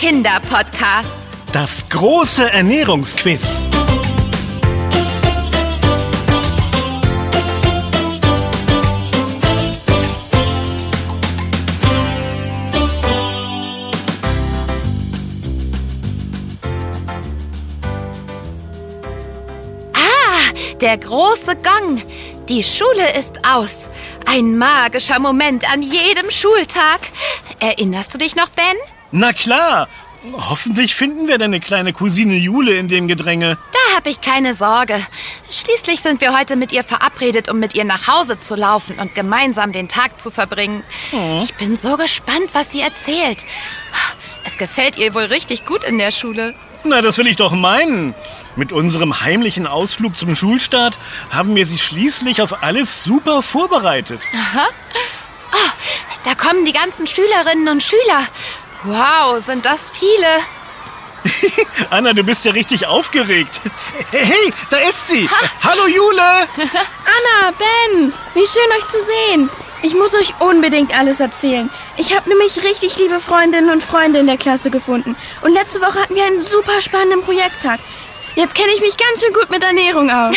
Kinderpodcast. Das große Ernährungsquiz. Ah, der große Gong. Die Schule ist aus. Ein magischer Moment an jedem Schultag. Erinnerst du dich noch, Ben? Na klar. Hoffentlich finden wir deine kleine Cousine Jule in dem Gedränge. Da habe ich keine Sorge. Schließlich sind wir heute mit ihr verabredet, um mit ihr nach Hause zu laufen und gemeinsam den Tag zu verbringen. Ich bin so gespannt, was sie erzählt. Es gefällt ihr wohl richtig gut in der Schule. Na, das will ich doch meinen. Mit unserem heimlichen Ausflug zum Schulstart haben wir sie schließlich auf alles super vorbereitet. Da kommen die ganzen Schülerinnen und Schüler. Wow, sind das viele. Anna, du bist ja richtig aufgeregt. Hey, da ist sie. Hallo Jule. Anna, Ben, wie schön euch zu sehen. Ich muss euch unbedingt alles erzählen. Ich habe nämlich richtig liebe Freundinnen und Freunde in der Klasse gefunden. Und letzte Woche hatten wir einen super spannenden Projekttag. Jetzt kenne ich mich ganz schön gut mit Ernährung aus.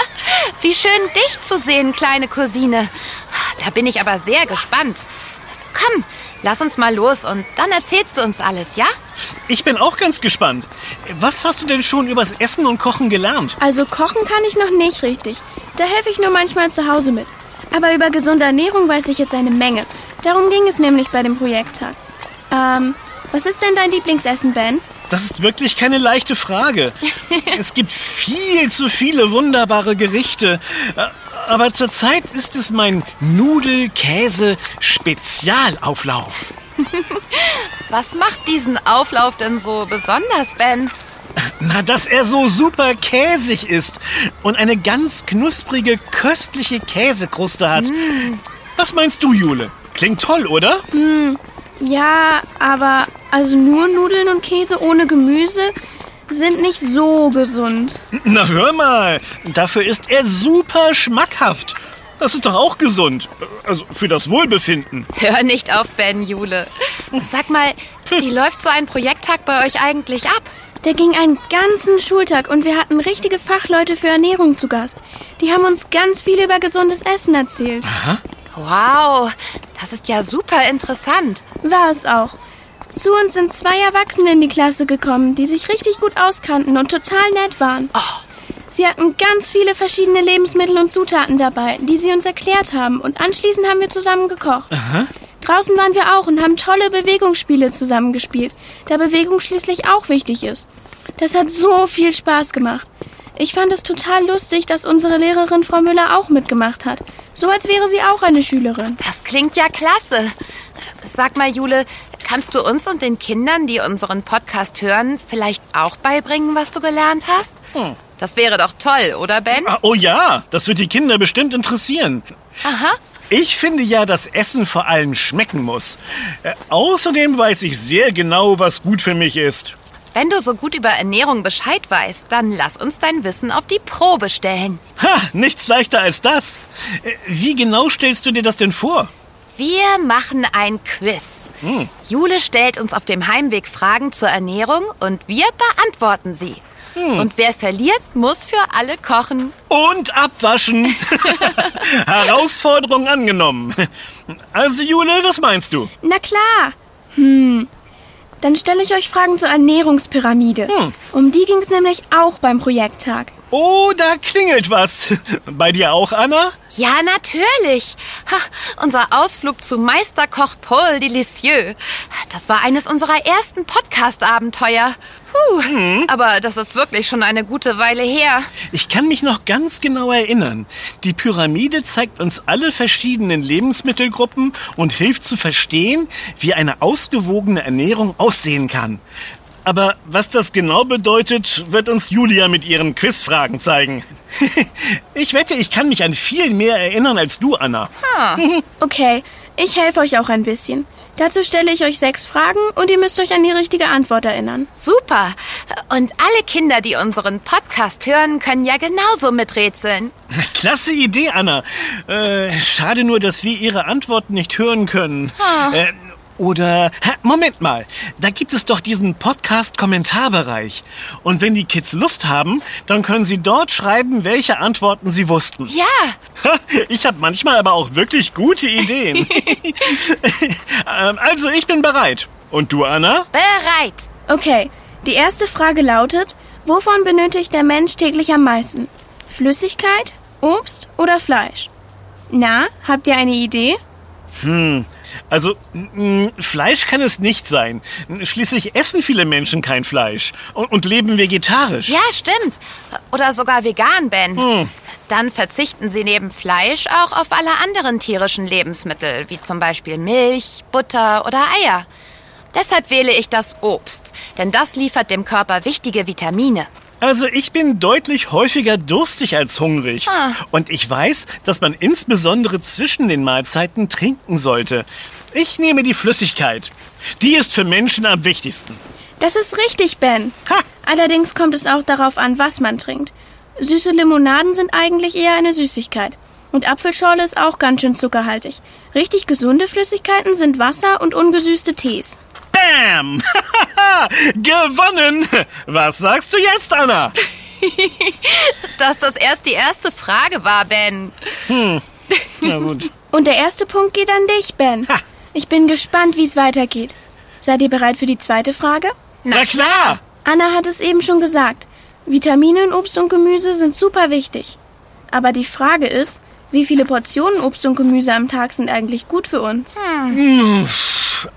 Wie schön, dich zu sehen, kleine Cousine. Da bin ich aber sehr gespannt. Komm, lass uns mal los und dann erzählst du uns alles, ja? Ich bin auch ganz gespannt. Was hast du denn schon übers Essen und Kochen gelernt? Also kochen kann ich noch nicht richtig. Da helfe ich nur manchmal zu Hause mit. Aber über gesunde Ernährung weiß ich jetzt eine Menge. Darum ging es nämlich bei dem Projekttag. Ähm, was ist denn dein Lieblingsessen, Ben? Das ist wirklich keine leichte Frage. Es gibt viel zu viele wunderbare Gerichte. Aber zurzeit ist es mein Nudel-Käse-Spezialauflauf. Was macht diesen Auflauf denn so besonders, Ben? Na, dass er so super käsig ist und eine ganz knusprige, köstliche Käsekruste hat. Was meinst du, Jule? Klingt toll, oder? Ja, aber also nur Nudeln und Käse ohne Gemüse sind nicht so gesund. Na, hör mal. Dafür ist er super schmackhaft. Das ist doch auch gesund. Also für das Wohlbefinden. Hör nicht auf, Ben, Jule. Sag mal, wie läuft so ein Projekttag bei euch eigentlich ab? Der ging einen ganzen Schultag und wir hatten richtige Fachleute für Ernährung zu Gast. Die haben uns ganz viel über gesundes Essen erzählt. Wow, das ist ja super interessant. War es auch. Zu uns sind zwei Erwachsene in die Klasse gekommen, die sich richtig gut auskannten und total nett waren. Sie hatten ganz viele verschiedene Lebensmittel und Zutaten dabei, die sie uns erklärt haben. Und anschließend haben wir zusammen gekocht. Draußen waren wir auch und haben tolle Bewegungsspiele zusammengespielt, da Bewegung schließlich auch wichtig ist. Das hat so viel Spaß gemacht. Ich fand es total lustig, dass unsere Lehrerin Frau Müller auch mitgemacht hat. So als wäre sie auch eine Schülerin. Das klingt ja klasse. Sag mal, Jule, kannst du uns und den Kindern, die unseren Podcast hören, vielleicht auch beibringen, was du gelernt hast? Das wäre doch toll, oder Ben? Ah, oh ja, das wird die Kinder bestimmt interessieren. Aha. Ich finde ja, dass Essen vor allem schmecken muss. Äh, außerdem weiß ich sehr genau, was gut für mich ist. Wenn du so gut über Ernährung Bescheid weißt, dann lass uns dein Wissen auf die Probe stellen. Ha, nichts leichter als das. Äh, Wie genau stellst du dir das denn vor? Wir machen ein Quiz. Jule stellt uns auf dem Heimweg Fragen zur Ernährung und wir beantworten sie. Und wer verliert, muss für alle kochen. Und abwaschen. Herausforderung angenommen. Also Jule, was meinst du? Na klar. Hm. Dann stelle ich euch Fragen zur Ernährungspyramide. Um die ging es nämlich auch beim Projekttag. Oh, da klingelt was. Bei dir auch, Anna? Ja, natürlich. Ha, unser Ausflug zu Meisterkoch Paul Delicieux. Das war eines unserer ersten Podcast-Abenteuer. Puh, aber das ist wirklich schon eine gute Weile her. Ich kann mich noch ganz genau erinnern. Die Pyramide zeigt uns alle verschiedenen Lebensmittelgruppen und hilft zu verstehen, wie eine ausgewogene Ernährung aussehen kann. Aber was das genau bedeutet, wird uns Julia mit ihren Quizfragen zeigen. Ich wette, ich kann mich an viel mehr erinnern als du, Anna. Okay, ich helfe euch auch ein bisschen. Dazu stelle ich euch sechs Fragen und ihr müsst euch an die richtige Antwort erinnern. Super. Und alle Kinder, die unseren Podcast hören, können ja genauso miträtseln. Klasse Idee, Anna. Äh, schade nur, dass wir ihre Antworten nicht hören können. Äh, Oder, Moment mal, da gibt es doch diesen Podcast-Kommentarbereich. Und wenn die Kids Lust haben, dann können sie dort schreiben, welche Antworten sie wussten. Ja, Ich habe manchmal aber auch wirklich gute Ideen. Ähm, also, ich bin bereit. Und du, Anna? bereit. Okay, die erste Frage lautet, wovon benötigt der Mensch täglich am meisten? Flüssigkeit, Obst oder Fleisch? Na, habt ihr eine Idee? Also, mh, Fleisch kann es nicht sein. Schließlich essen viele Menschen kein Fleisch und, und leben vegetarisch. Ja, stimmt. Oder sogar vegan, Ben. Dann verzichten sie neben Fleisch auch auf alle anderen tierischen Lebensmittel, wie zum Beispiel Milch, Butter oder Eier. Deshalb wähle ich das Obst, denn das liefert dem Körper wichtige Vitamine. Also ich bin deutlich häufiger durstig als hungrig. Ah. Und ich weiß, dass man insbesondere zwischen den Mahlzeiten trinken sollte. Ich nehme die Flüssigkeit. Die ist für Menschen am wichtigsten. Das ist richtig, Ben. Ha! Allerdings kommt es auch darauf an, was man trinkt. Süße Limonaden sind eigentlich eher eine Süßigkeit. Und Apfelschorle ist auch ganz schön zuckerhaltig. Richtig gesunde Flüssigkeiten sind Wasser und ungesüßte Tees. Bam! Gewonnen! Was sagst du jetzt, Anna? Dass das erst die erste Frage war, Ben. Na gut. Und der erste Punkt geht an dich, Ben. Ha. Ich bin gespannt, wie es weitergeht. Seid ihr bereit für die zweite Frage? Na klar! Anna hat es eben schon gesagt. Vitamine in Obst und Gemüse sind super wichtig. Aber die Frage ist, wie viele Portionen Obst und Gemüse am Tag sind eigentlich gut für uns?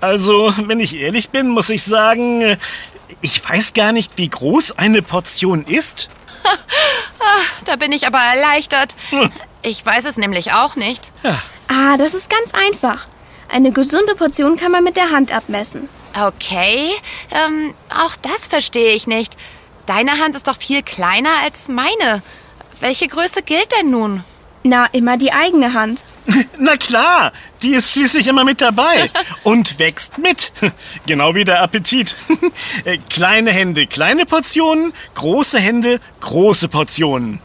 Also, wenn ich ehrlich bin, muss ich sagen, ich weiß gar nicht, wie groß eine Portion ist. Da bin ich aber erleichtert. Ich weiß es nämlich auch nicht. Ah, das ist ganz einfach. Eine gesunde Portion kann man mit der Hand abmessen. Okay, ähm, auch das verstehe ich nicht. Deine Hand ist doch viel kleiner als meine. Welche Größe gilt denn nun? Na, immer die eigene Hand. Na klar, die ist schließlich immer mit dabei und wächst mit. Genau wie der Appetit. Äh, Kleine Hände, kleine Portionen, große Hände, große Portionen.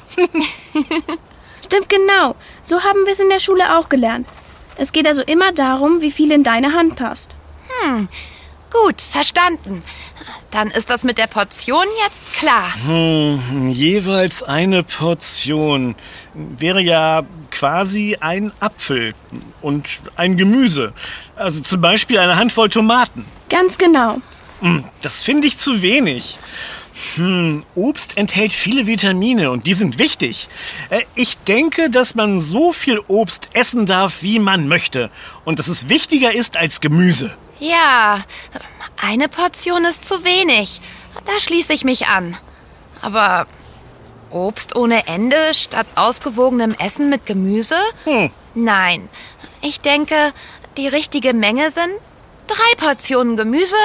Stimmt genau. So haben wir es in der Schule auch gelernt. Es geht also immer darum, wie viel in deine Hand passt. Gut, verstanden. Dann ist das mit der Portion jetzt klar. Hm, jeweils eine Portion wäre ja quasi ein Apfel und ein Gemüse. Also zum Beispiel eine Handvoll Tomaten. Ganz genau. Hm, Das finde ich zu wenig. Hm, Obst enthält viele Vitamine und die sind wichtig. Äh, Ich denke, dass man so viel Obst essen darf, wie man möchte. Und dass es wichtiger ist als Gemüse. Ja, eine Portion ist zu wenig. Da schließe ich mich an. Aber Obst ohne Ende statt ausgewogenem Essen mit Gemüse? Hm. Nein. Ich denke, die richtige Menge sind drei Portionen Gemüse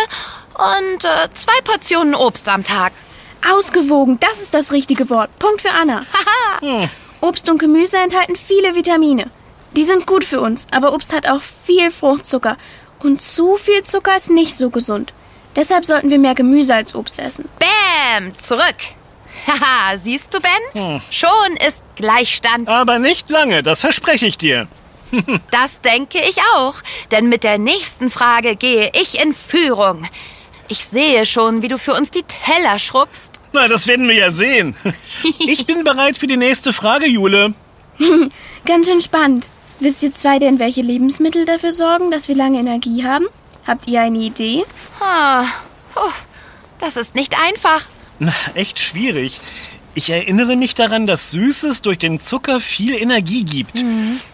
und äh, zwei Portionen Obst am Tag. Ausgewogen, das ist das richtige Wort. Punkt für Anna. Obst und Gemüse enthalten viele Vitamine. Die sind gut für uns, aber Obst hat auch viel Fruchtzucker. Und zu viel Zucker ist nicht so gesund. Deshalb sollten wir mehr Gemüse als Obst essen. Bäm, zurück. Haha, siehst du, Ben? Schon ist Gleichstand. Aber nicht lange, das verspreche ich dir. Das denke ich auch. Denn mit der nächsten Frage gehe ich in Führung. Ich sehe schon, wie du für uns die Teller schrubbst. Na, das werden wir ja sehen. Ich bin bereit für die nächste Frage, Jule. Ganz schön spannend. Wisst ihr zwei denn, welche Lebensmittel dafür sorgen, dass wir lange Energie haben? Habt ihr eine Idee? Ah, puh, das ist nicht einfach. Na, echt schwierig. Ich erinnere mich daran, dass Süßes durch den Zucker viel Energie gibt.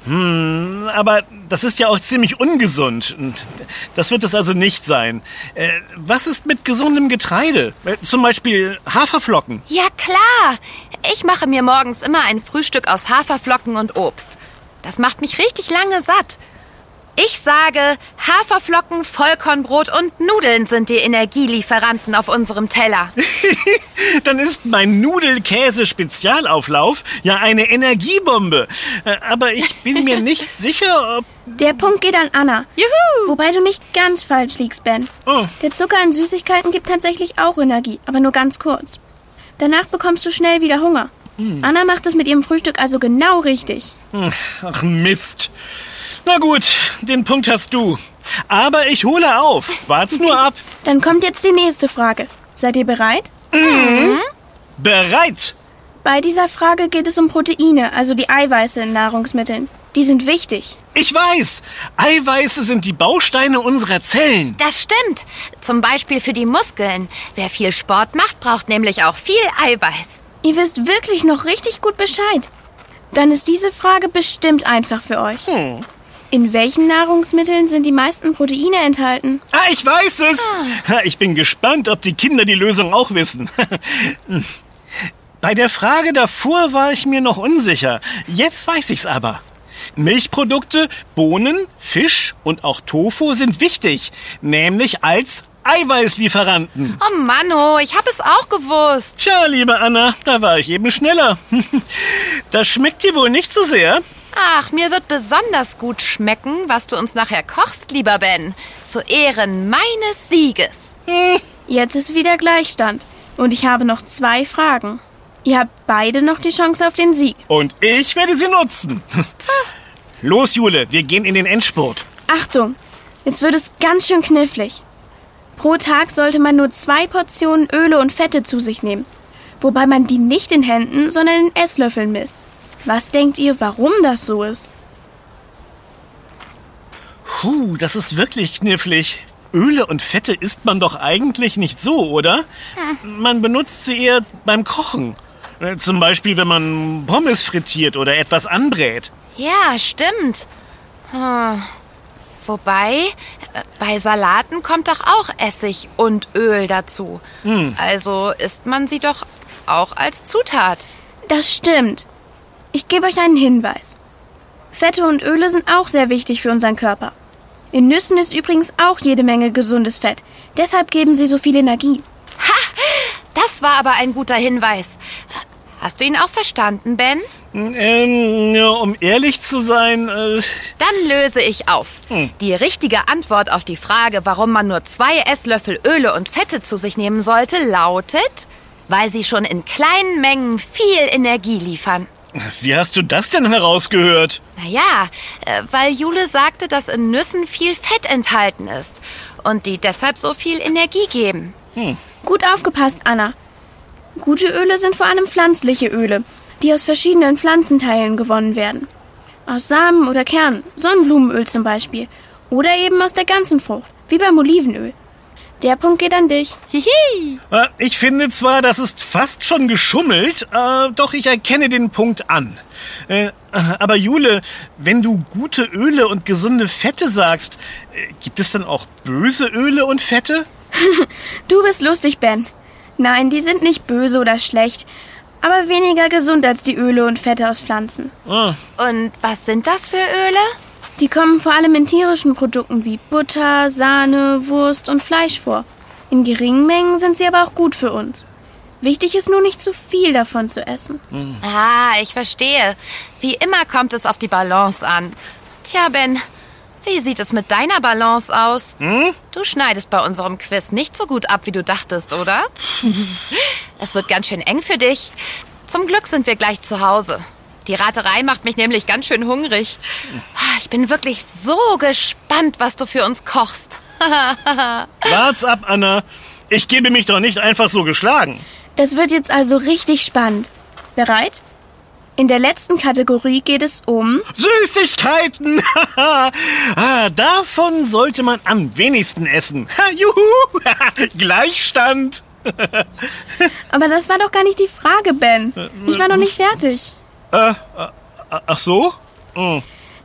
Hm, aber das ist ja auch ziemlich ungesund. Das wird es also nicht sein. Äh, was ist mit gesundem Getreide? Äh, Zum Beispiel Haferflocken. Ja, klar. Ich mache mir morgens immer ein Frühstück aus Haferflocken und Obst. Das macht mich richtig lange satt. Ich sage, Haferflocken, Vollkornbrot und Nudeln sind die Energielieferanten auf unserem Teller. Dann ist mein Nudelkäse-Spezialauflauf ja eine Energiebombe. Äh, Aber ich bin mir nicht sicher, ob... Der Punkt geht an Anna. Juhu! Wobei du nicht ganz falsch liegst, Ben. Oh, Der Zucker in Süßigkeiten gibt tatsächlich auch Energie, aber nur ganz kurz. Danach bekommst du schnell wieder Hunger. Anna macht es mit ihrem Frühstück also genau richtig. ach Mist. Na gut, den Punkt hast du. Aber ich hole auf. Wart's nur ab. Dann kommt jetzt die nächste Frage. Seid ihr bereit? Bereit. Bei dieser Frage geht es um Proteine, also die Eiweiße in Nahrungsmitteln. Die sind wichtig. Ich weiß. Eiweiße sind die Bausteine unserer Zellen. Das stimmt. Zum Beispiel für die Muskeln. Wer viel Sport macht, braucht nämlich auch viel Eiweiß. Ihr wisst wirklich noch richtig gut Bescheid. Dann ist diese Frage bestimmt einfach für euch. In welchen Nahrungsmitteln sind die meisten Proteine enthalten? Ah, ich weiß es. Ha, Ich bin gespannt, ob die Kinder die Lösung auch wissen. Bei der Frage davor war ich mir noch unsicher. Jetzt weiß ich's aber. Milchprodukte, Bohnen, Fisch und auch Tofu sind wichtig, nämlich als Eiweißlieferanten. Oh Manno, ich hab es auch gewusst. Tja, liebe Anna, da war ich eben schneller. Das schmeckt dir wohl nicht so sehr. Ach, mir wird besonders gut schmecken, was du uns nachher kochst, lieber Ben. Zu Ehren meines Sieges. Jetzt ist wieder Gleichstand. Und ich habe noch zwei Fragen. Ihr habt beide noch die Chance auf den Sieg. Und ich werde sie nutzen. Los, Jule, wir gehen in den Endspurt. Achtung, jetzt wird es ganz schön knifflig. Pro Tag sollte man nur zwei Portionen Öle und Fette zu sich nehmen. Wobei man die nicht in Händen, sondern in Esslöffeln misst. Was denkt ihr, warum das so ist? Puh, das ist wirklich knifflig. Öle und Fette isst man doch eigentlich nicht so, oder? Man benutzt sie eher beim Kochen. Äh, Zum Beispiel, wenn man Pommes frittiert oder etwas anbrät. Ja, stimmt. Hm. Wobei, äh, bei Salaten kommt doch auch Essig und Öl dazu. Also isst man sie doch auch als Zutat. Das stimmt. Ich gebe euch einen Hinweis. Fette und Öle sind auch sehr wichtig für unseren Körper. In Nüssen ist übrigens auch jede Menge gesundes Fett. Deshalb geben sie so viel Energie. Das war aber ein guter Hinweis. Hast du ihn auch verstanden, Ben? Ähm, ja, um ehrlich zu sein, äh, Dann löse ich auf. Die richtige Antwort auf die Frage, warum man nur zwei Esslöffel Öle und Fette zu sich nehmen sollte, lautet, weil sie schon in kleinen Mengen viel Energie liefern. wie hast du das denn herausgehört? Naja, äh, weil Jule sagte, dass in Nüssen viel Fett enthalten ist und die deshalb so viel Energie geben. Gut aufgepasst, Anna. Gute Öle sind vor allem pflanzliche Öle, die aus verschiedenen Pflanzenteilen gewonnen werden. Aus Samen oder Kernen, Sonnenblumenöl zum Beispiel. Oder eben aus der ganzen Frucht, wie beim Olivenöl. Der Punkt geht an dich. Hihi! Äh, Ich finde zwar, das ist fast schon geschummelt, äh, doch ich erkenne den Punkt an. Äh, aber Jule, wenn du gute Öle und gesunde Fette sagst, gibt es dann auch böse Öle und Fette? Du bist lustig, Ben. Nein, die sind nicht böse oder schlecht, aber weniger gesund als die Öle und Fette aus Pflanzen. Ah, Und was sind das für Öle? Die kommen vor allem in tierischen Produkten wie Butter, Sahne, Wurst und Fleisch vor. In geringen Mengen sind sie aber auch gut für uns. Wichtig ist nur nicht zu viel davon zu essen. Ah, ich verstehe. Wie immer kommt es auf die Balance an. Tja, Ben, wie sieht es mit deiner Balance aus? Du schneidest bei unserem Quiz nicht so gut ab, wie du dachtest, oder? es wird ganz schön eng für dich. Zum Glück sind wir gleich zu Hause. Die Raterei macht mich nämlich ganz schön hungrig. Ich bin wirklich so gespannt, was du für uns kochst. wart's ab, Anna. Ich gebe mich doch nicht einfach so geschlagen. Das wird jetzt also richtig spannend. Bereit? In der letzten Kategorie geht es um Süßigkeiten! ah, davon sollte man am wenigsten essen. Juhu! Gleichstand! Aber das war doch gar nicht die Frage, Ben. Ich war noch nicht fertig. Äh, äh, ach so? Hm.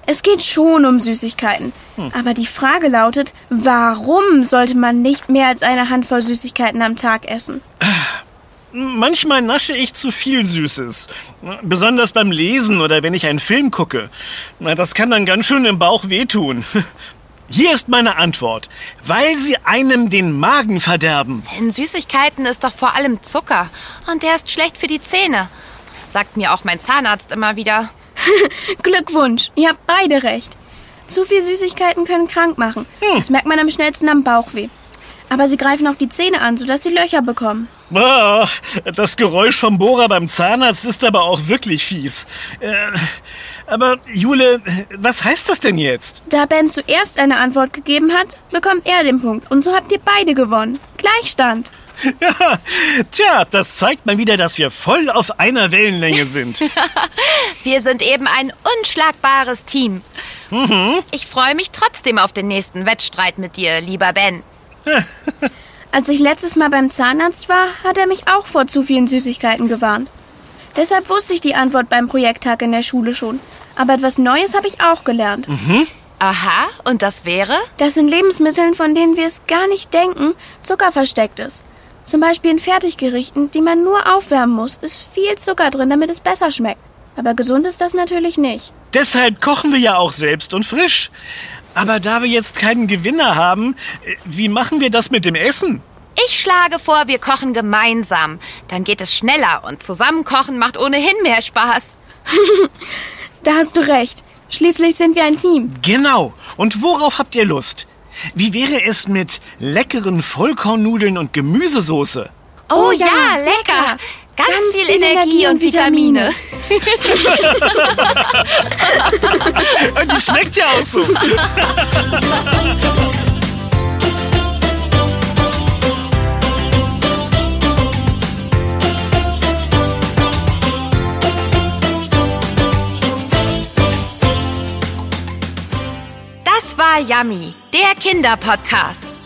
Es geht schon um Süßigkeiten. Aber die Frage lautet, warum sollte man nicht mehr als eine Handvoll Süßigkeiten am Tag essen? Manchmal nasche ich zu viel Süßes. Besonders beim Lesen oder wenn ich einen Film gucke. Na, Das kann dann ganz schön im Bauch wehtun. Hier ist meine Antwort. Weil sie einem den Magen verderben. In Süßigkeiten ist doch vor allem Zucker. Und der ist schlecht für die Zähne. Sagt mir auch mein Zahnarzt immer wieder. Glückwunsch, ihr habt beide recht. Zu viel Süßigkeiten können krank machen. Das merkt man am schnellsten am Bauchweh. Aber sie greifen auch die Zähne an, sodass sie Löcher bekommen. Boah, das Geräusch vom Bohrer beim Zahnarzt ist aber auch wirklich fies. Äh, aber Jule, was heißt das denn jetzt? Da Ben zuerst eine Antwort gegeben hat, bekommt er den Punkt. Und so habt ihr beide gewonnen. Gleichstand. Ja, tja, das zeigt mal wieder, dass wir voll auf einer Wellenlänge sind. Wir sind eben ein unschlagbares Team. Ich freue mich trotzdem auf den nächsten Wettstreit mit dir, lieber Ben. Als ich letztes Mal beim Zahnarzt war, hat er mich auch vor zu vielen Süßigkeiten gewarnt. Deshalb wusste ich die Antwort beim Projekttag in der Schule schon. Aber etwas Neues habe ich auch gelernt. Aha, und das wäre? Dass in Lebensmitteln, von denen wir es gar nicht denken, Zucker versteckt ist. Zum Beispiel in Fertiggerichten, die man nur aufwärmen muss, ist viel Zucker drin, damit es besser schmeckt. Aber gesund ist das natürlich nicht. Deshalb kochen wir ja auch selbst und frisch. Aber da wir jetzt keinen Gewinner haben, äh, wie machen wir das mit dem Essen? Ich schlage vor, wir kochen gemeinsam. Dann geht es schneller und zusammen kochen macht ohnehin mehr Spaß. Da hast du recht. Schließlich sind wir ein Team. Genau. Und worauf habt ihr Lust? Wie wäre es mit leckeren Vollkornnudeln und Gemüsesoße? Oh, ja, lecker. Ganz, viel, Energie, und Vitamine. Die schmeckt ja auch so. Das war Yummy, der Kinderpodcast.